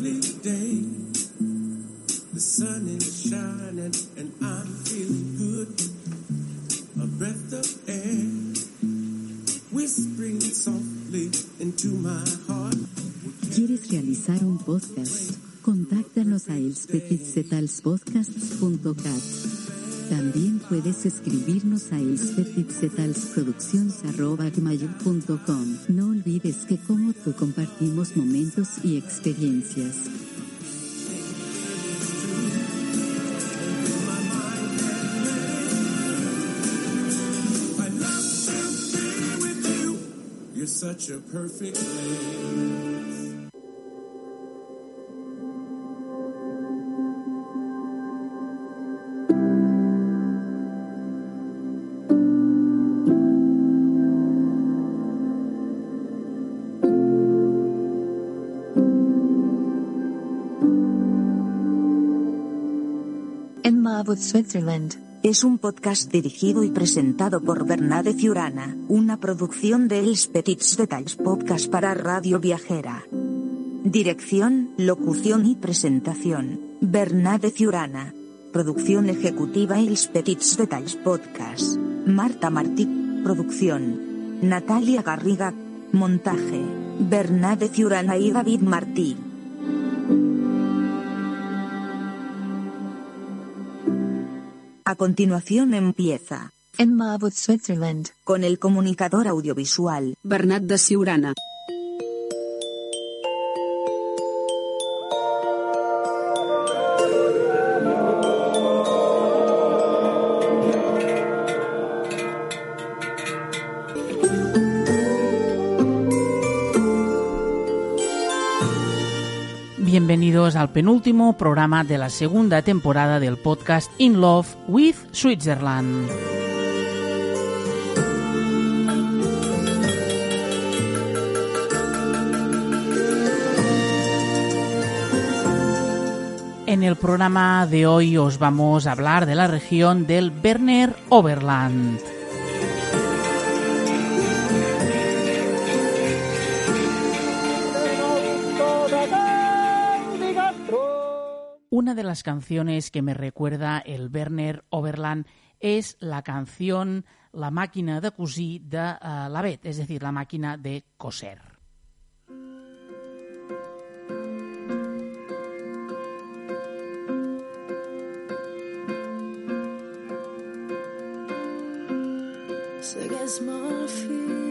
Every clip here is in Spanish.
lovely day. The sun is shining and I'm feeling good. A breath of air whispering softly into my heart. ¿Quieres realizar un podcast? Elspetitzetalspodcasts.cat. También puedes escribirnos a elspetitzetalsproduccions.com. No olvides que como tú compartimos momentos y experiencias. Such a perfect. Switzerland. Es un podcast dirigido y presentado por Bernade Ciurana, una producción de Els Petits Detalls Podcast para Radio Viajera. Dirección, locución y presentación, Bernade Ciurana. Producción ejecutiva Els Petits Detalls Podcast. Marta Martí, producción. Natalia Garriga, montaje. Bernade Ciurana y David Martí. A continuación empieza, En Marwood, Switzerland. con el comunicador audiovisual, Bernat de Siurana. Bienvenidos al penúltimo programa de la segunda temporada del podcast In Love with Switzerland. En el programa de hoy os vamos a hablar de la región del Berner Oberland. Una de las canciones que me recuerda el Werner Oberland es la canción La máquina de cosir de eh, la Bet, es decir, la máquina de coser. Fil,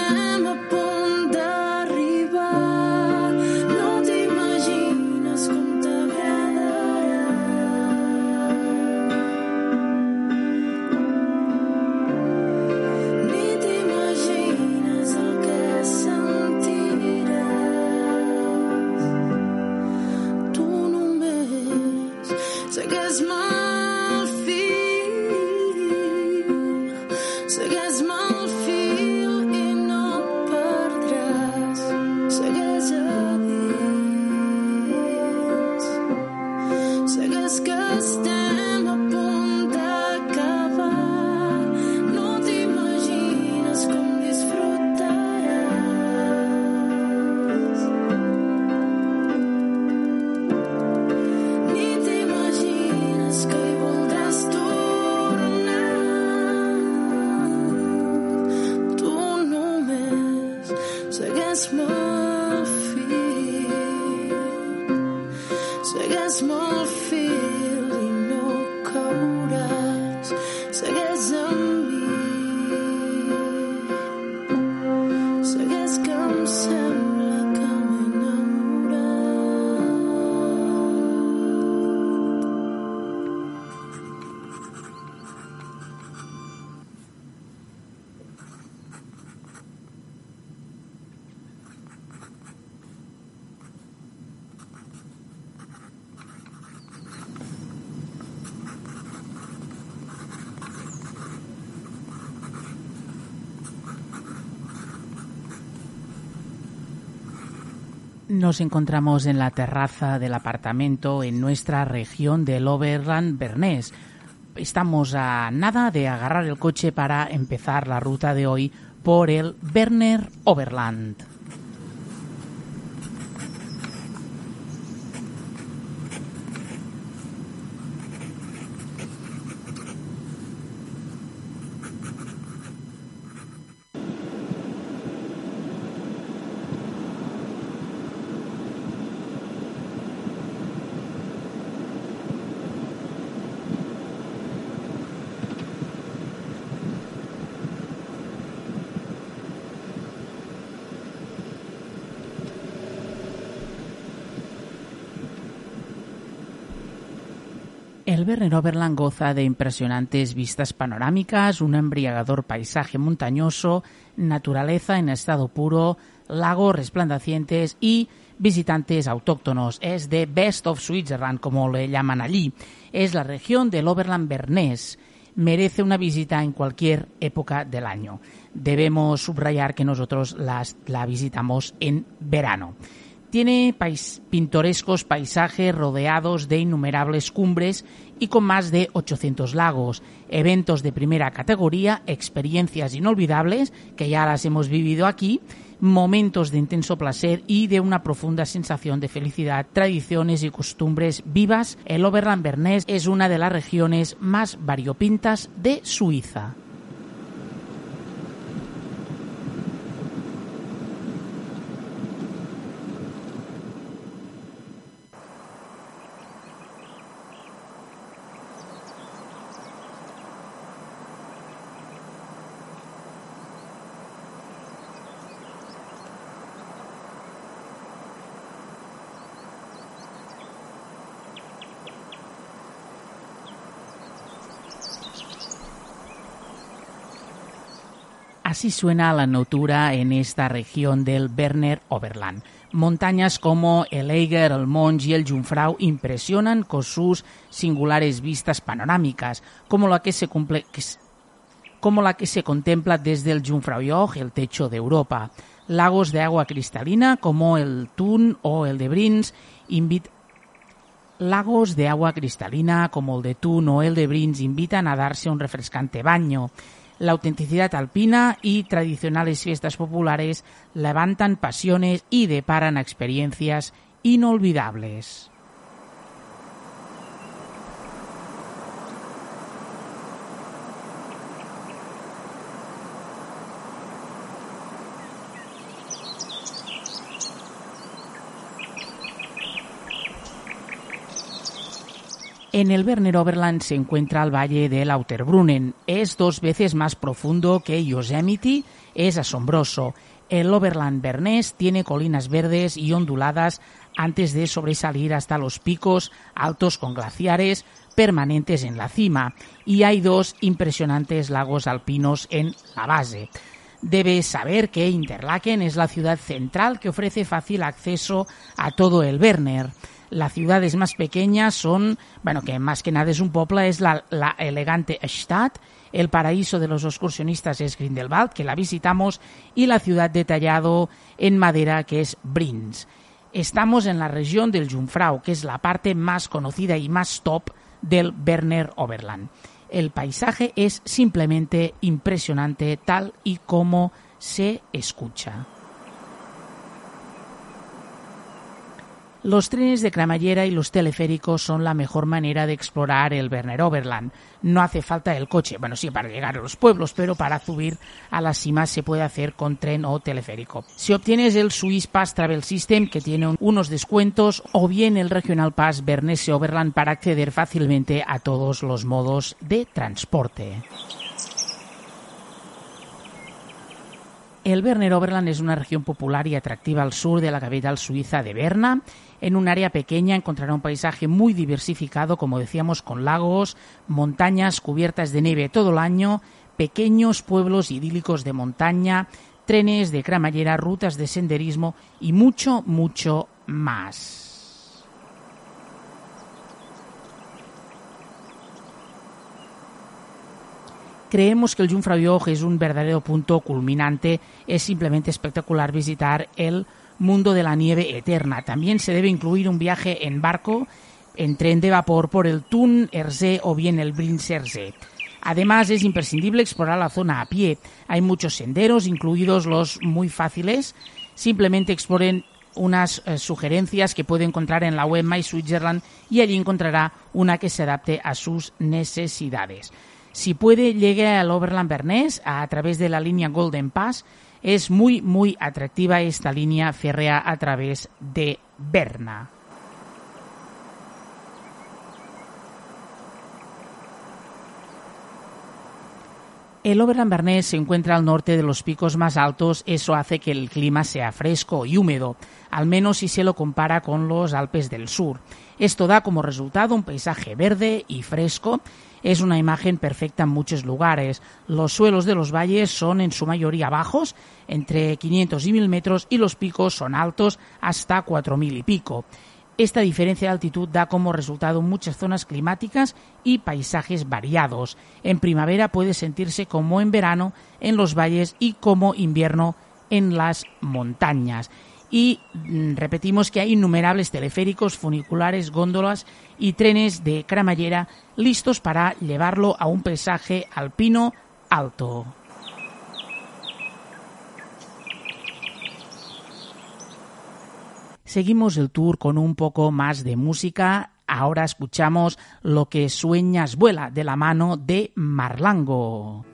Nos encontramos en la terraza del apartamento en nuestra región del Oberland Bernés. Estamos a nada de agarrar el coche para empezar la ruta de hoy por el Berner Oberland. El Berner Oberland goza de impresionantes vistas panorámicas, un embriagador paisaje montañoso, naturaleza en estado puro, lagos resplandecientes y visitantes autóctonos. Es de Best of Switzerland, como le llaman allí. Es la región del Oberland Bernés. Merece una visita en cualquier época del año. Debemos subrayar que nosotros las, la visitamos en verano. Tiene pintorescos paisajes rodeados de innumerables cumbres y con más de 800 lagos, eventos de primera categoría, experiencias inolvidables, que ya las hemos vivido aquí, momentos de intenso placer y de una profunda sensación de felicidad, tradiciones y costumbres vivas. El Oberland Bernés es una de las regiones más variopintas de Suiza. Así suena la natura en esta región del Berner Oberland. Montañas como el Eiger, el Mons y el Jungfrau impresionan con sus singulares vistas panorámicas, como la que se, cumple, como la que se contempla desde el Jungfraujoch, el techo de Europa. Lagos de agua cristalina como el Thun o el de Brins invit- Lagos de agua cristalina como el de Thun o el de Brins invitan a darse un refrescante baño. La autenticidad alpina y tradicionales fiestas populares levantan pasiones y deparan experiencias inolvidables. En el Berner Oberland se encuentra el valle del Lauterbrunnen. Es dos veces más profundo que Yosemite. Es asombroso. El Oberland bernés tiene colinas verdes y onduladas antes de sobresalir hasta los picos altos con glaciares permanentes en la cima. Y hay dos impresionantes lagos alpinos en la base. Debes saber que Interlaken es la ciudad central que ofrece fácil acceso a todo el Berner. Las ciudades más pequeñas son, bueno, que más que nada es un pueblo, es la, la elegante Stadt, el paraíso de los excursionistas es Grindelwald, que la visitamos, y la ciudad detallado en madera, que es Brins. Estamos en la región del Jungfrau, que es la parte más conocida y más top del Berner Oberland. El paisaje es simplemente impresionante tal y como se escucha. Los trenes de cremallera y los teleféricos son la mejor manera de explorar el Berner Oberland. No hace falta el coche, bueno, sí, para llegar a los pueblos, pero para subir a la cima se puede hacer con tren o teleférico. Si obtienes el Swiss Pass Travel System, que tiene un- unos descuentos, o bien el Regional Pass Bernese Oberland para acceder fácilmente a todos los modos de transporte. El Berner Oberland es una región popular y atractiva al sur de la capital suiza de Berna. En un área pequeña encontrará un paisaje muy diversificado, como decíamos, con lagos, montañas cubiertas de nieve todo el año, pequeños pueblos idílicos de montaña, trenes de cremallera, rutas de senderismo y mucho, mucho más. Creemos que el Jungfraujoch es un verdadero punto culminante. Es simplemente espectacular visitar el mundo de la nieve eterna. También se debe incluir un viaje en barco, en tren de vapor por el Thun Erzee o bien el Brinserzee. Además, es imprescindible explorar la zona a pie. Hay muchos senderos, incluidos los muy fáciles. Simplemente exploren unas eh, sugerencias que puede encontrar en la web My Switzerland y allí encontrará una que se adapte a sus necesidades. Si puede, llegue al Oberland Bernés a, través de la línea Golden Pass. Es muy, muy atractiva esta línea férrea a través de Berna. El Oberland Bernés se encuentra al norte de los picos más altos, eso hace que el clima sea fresco y húmedo, al menos si se lo compara con los Alpes del sur. Esto da como resultado un paisaje verde y fresco. Es una imagen perfecta en muchos lugares. Los suelos de los valles son en su mayoría bajos, entre 500 y 1000 metros, y los picos son altos, hasta 4000 y pico. Esta diferencia de altitud da como resultado muchas zonas climáticas y paisajes variados. En primavera puede sentirse como en verano en los valles y como invierno en las montañas. Y mm, repetimos que hay innumerables teleféricos, funiculares, góndolas y trenes de cremallera listos para llevarlo a un paisaje alpino alto. Seguimos el tour con un poco más de música. Ahora escuchamos Lo que sueñas vuela de la mano de Marlango.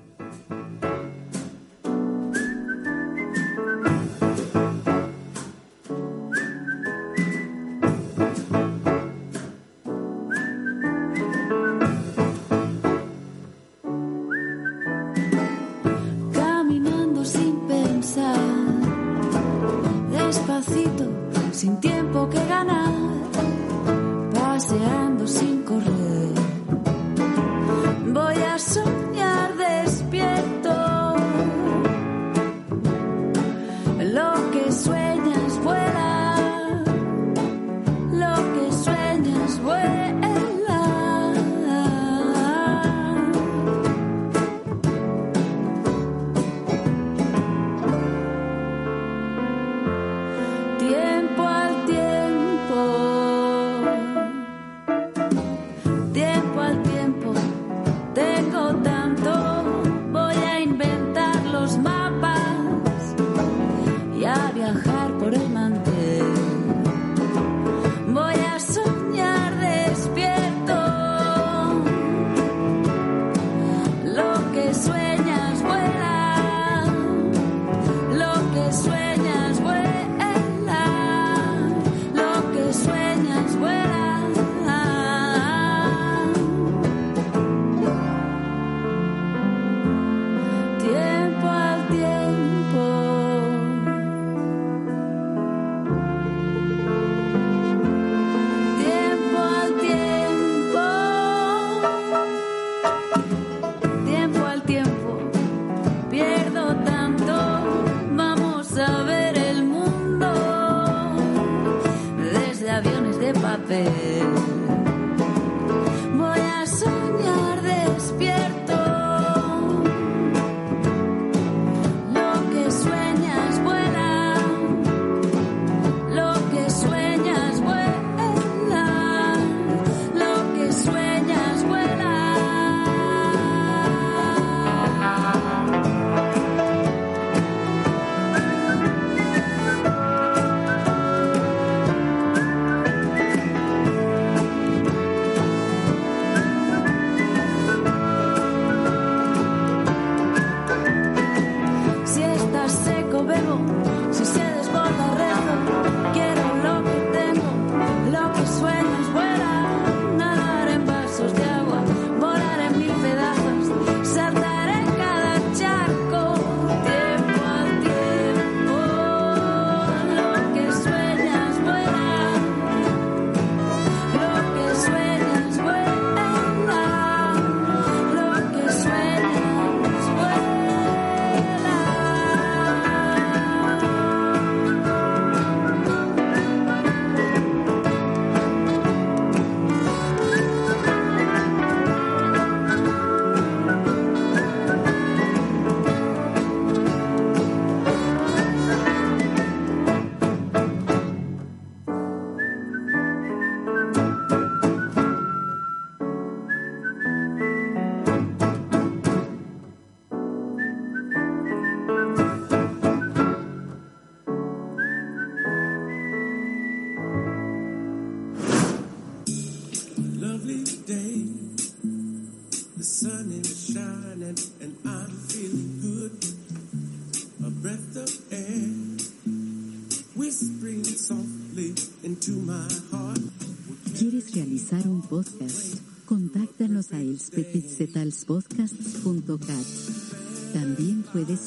away.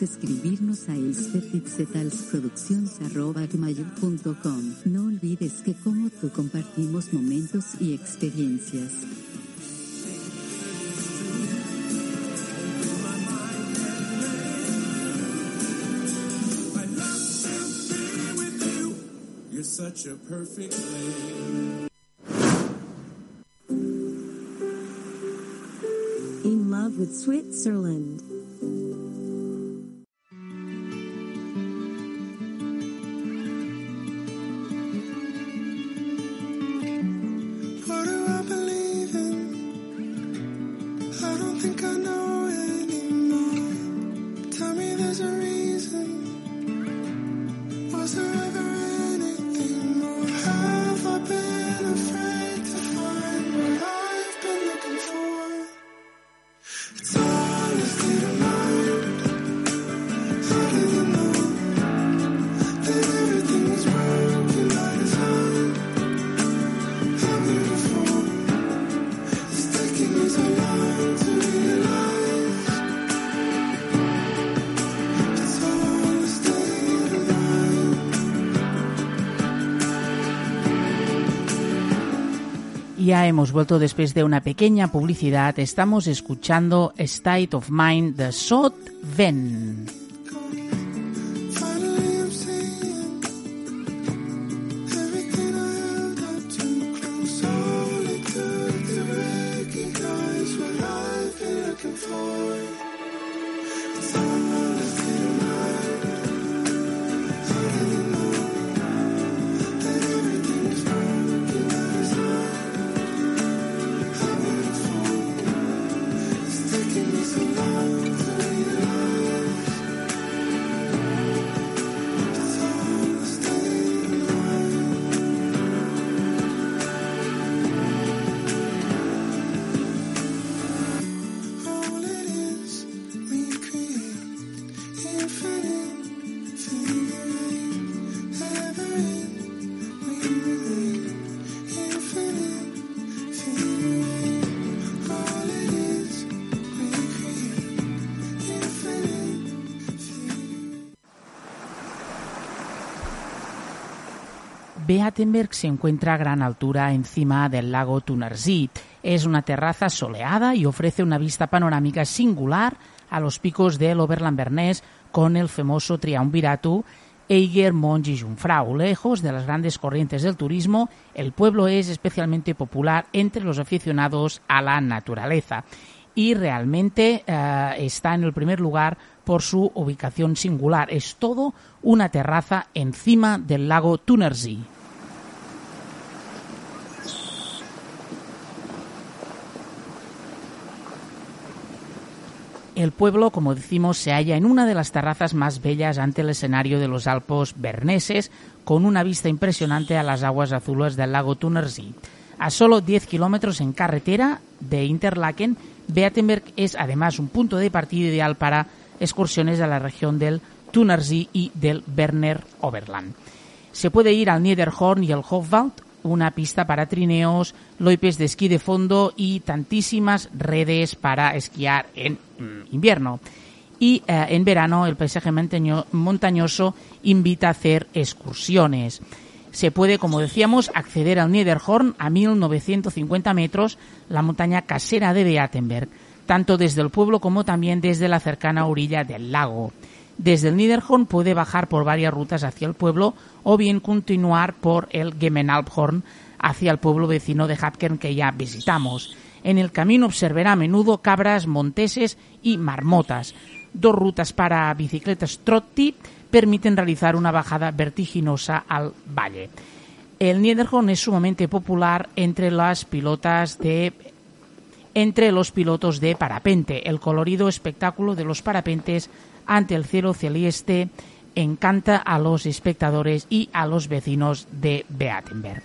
Puedes escribirnos a elspetitzetalsproducciones.com. No olvides que como tú compartimos momentos y experiencias. Such a perfect. In love with Switzerland. Hemos vuelto después de una pequeña publicidad. Estamos escuchando State of Mind de Sot Ven. Beatenberg se encuentra a gran altura encima del lago Tunersee. Es una terraza soleada y ofrece una vista panorámica singular a los picos del Oberland Bernés con el famoso triunvirato Eiger, Mons y Jungfrau. Lejos de las grandes corrientes del turismo, el pueblo es especialmente popular entre los aficionados a la naturaleza y realmente eh, está en el primer lugar por su ubicación singular. Es todo una terraza encima del lago Tunersee. El pueblo, como decimos, se halla en una de las terrazas más bellas ante el escenario de los Alpos berneses, con una vista impresionante a las aguas azules del lago Tunersee. A solo 10 kilómetros en carretera de Interlaken, Beatenberg es además un punto de partida ideal para excursiones a la región del Tunersee y del Berner Oberland. Se puede ir al Niederhorn y al Hofwald, una pista para trineos, loipes de esquí de fondo y tantísimas redes para esquiar en mm, invierno. Y eh, en verano el paisaje montaño- montañoso invita a hacer excursiones. Se puede, como decíamos, acceder al Niederhorn a 1950 metros, la montaña casera de Beatenberg, tanto desde el pueblo como también desde la cercana orilla del lago. Desde el Niederhorn puede bajar por varias rutas hacia el pueblo o bien continuar por el Gemenalbhorn hacia el pueblo vecino de Hapkern que ya visitamos. En el camino observará a menudo cabras, monteses y marmotas. Dos rutas para bicicletas trotti permiten realizar una bajada vertiginosa al valle. El Niederhorn es sumamente popular entre entre los pilotos de parapente. El colorido espectáculo de los parapentes ante el cielo celeste encanta a los espectadores y a los vecinos de Beatenberg.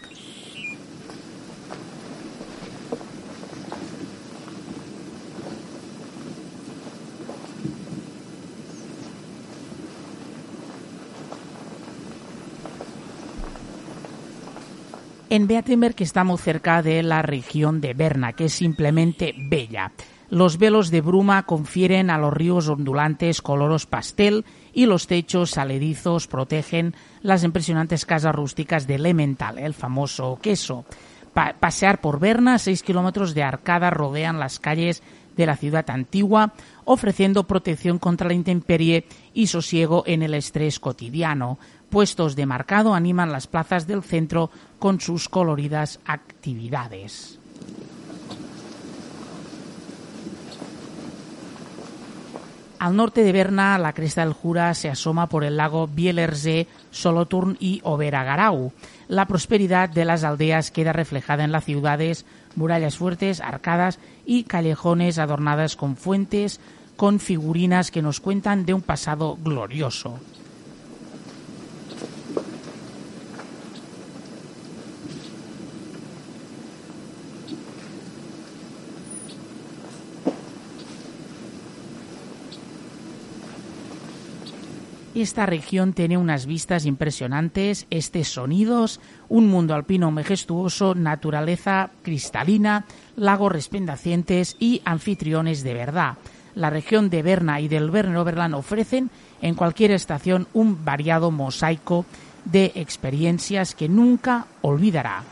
En Beatenberg estamos cerca de la región de Berna, que es simplemente bella. Los velos de bruma confieren a los ríos ondulantes coloros pastel y los techos saledizos protegen las impresionantes casas rústicas de Lemental, el famoso queso. Pa- pasear por Berna, seis kilómetros de arcada rodean las calles de la ciudad antigua, ofreciendo protección contra la intemperie y sosiego en el estrés cotidiano. Puestos de marcado animan las plazas del centro con sus coloridas actividades. Al norte de Berna, la cresta del Jura se asoma por el lago Bielersee, Solothurn y Oberagarau. La prosperidad de las aldeas queda reflejada en las ciudades, murallas fuertes, arcadas y callejones adornadas con fuentes, con figurinas que nos cuentan de un pasado glorioso. Esta región tiene unas vistas impresionantes, estos sonidos, un mundo alpino majestuoso, naturaleza cristalina, lagos resplandecientes y anfitriones de verdad. La región de Berna y del Berner Oberland ofrecen en cualquier estación un variado mosaico de experiencias que nunca olvidará.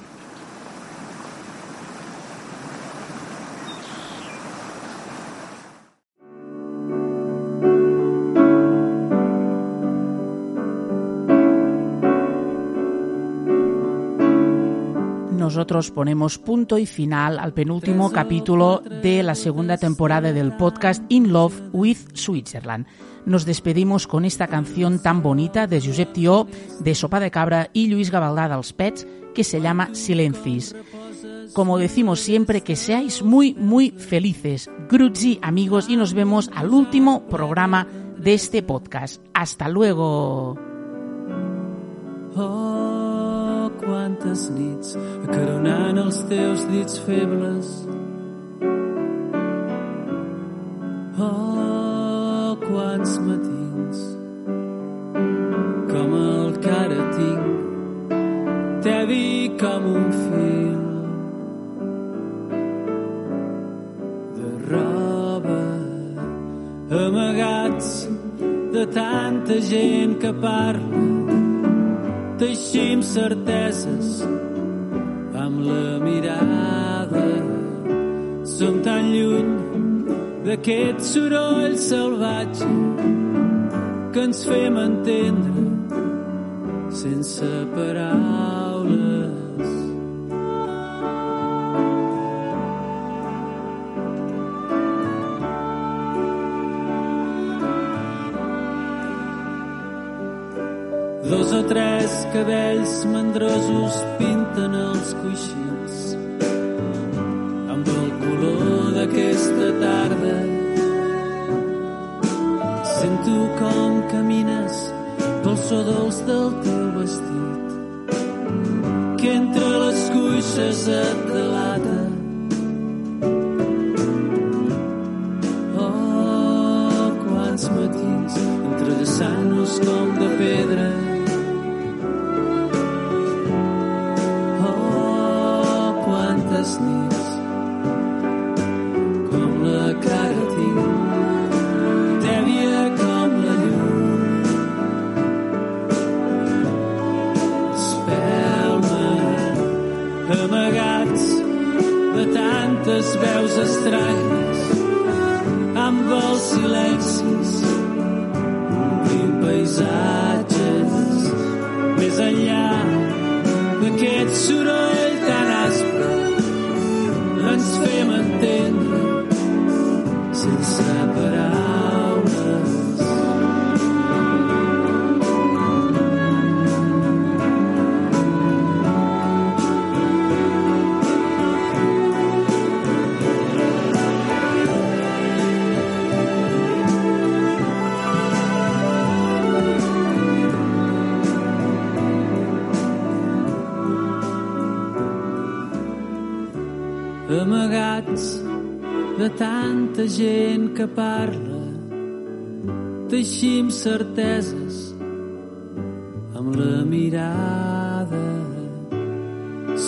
Nosotros ponemos punto y final al penúltimo capítulo de la segunda temporada del podcast In Love with Switzerland. Nos despedimos con esta canción tan bonita de Josep Tió, de Sopa de Cabra y Luis Gabaldá dels Pets, que se llama Silencis. Como decimos siempre, que seáis muy, muy felices. Gruzzi, amigos, y nos vemos al último programa de este podcast. Hasta luego. Quantes nits acaronant els teus dits febles. Oh, quants matins com el que ara tinc t'he dit com un fil de roba amagats de tanta gent que parla teixim certeses amb la mirada. Som tan lluny d'aquest soroll salvatge que ens fem entendre sense paraules. O tres cabells mandrosos pinten els coixins amb el color d'aquesta tarda. Sento com camines pel so dolç del teu vestit que entre les cuixes et delata. Amagats de tanta gent que parla teixim certeses amb la mirada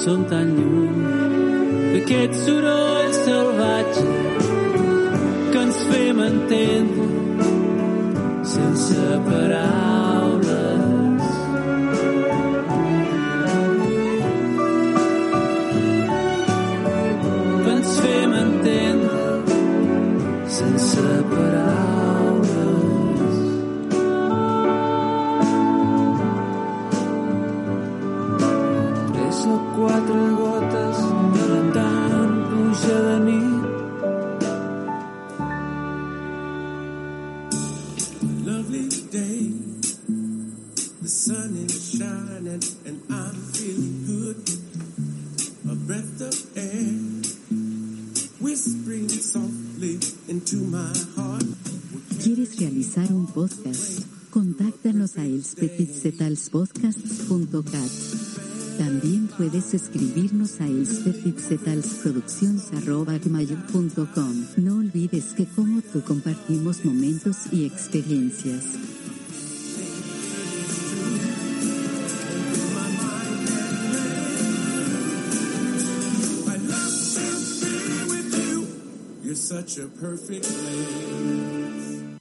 són tan lluny d'aquest soroll salvatge que ens fem entendre sense paraules. Lovely day. The sun is shining and good. A breath of air whispering softly into my heart. ¿Quieres realizar un podcast? Contáctanos a elspetitzetalspodcast.cat. Puedes escribirnos a elspetitzetalsproducciones.com. No olvides que como tú compartimos momentos y experiencias.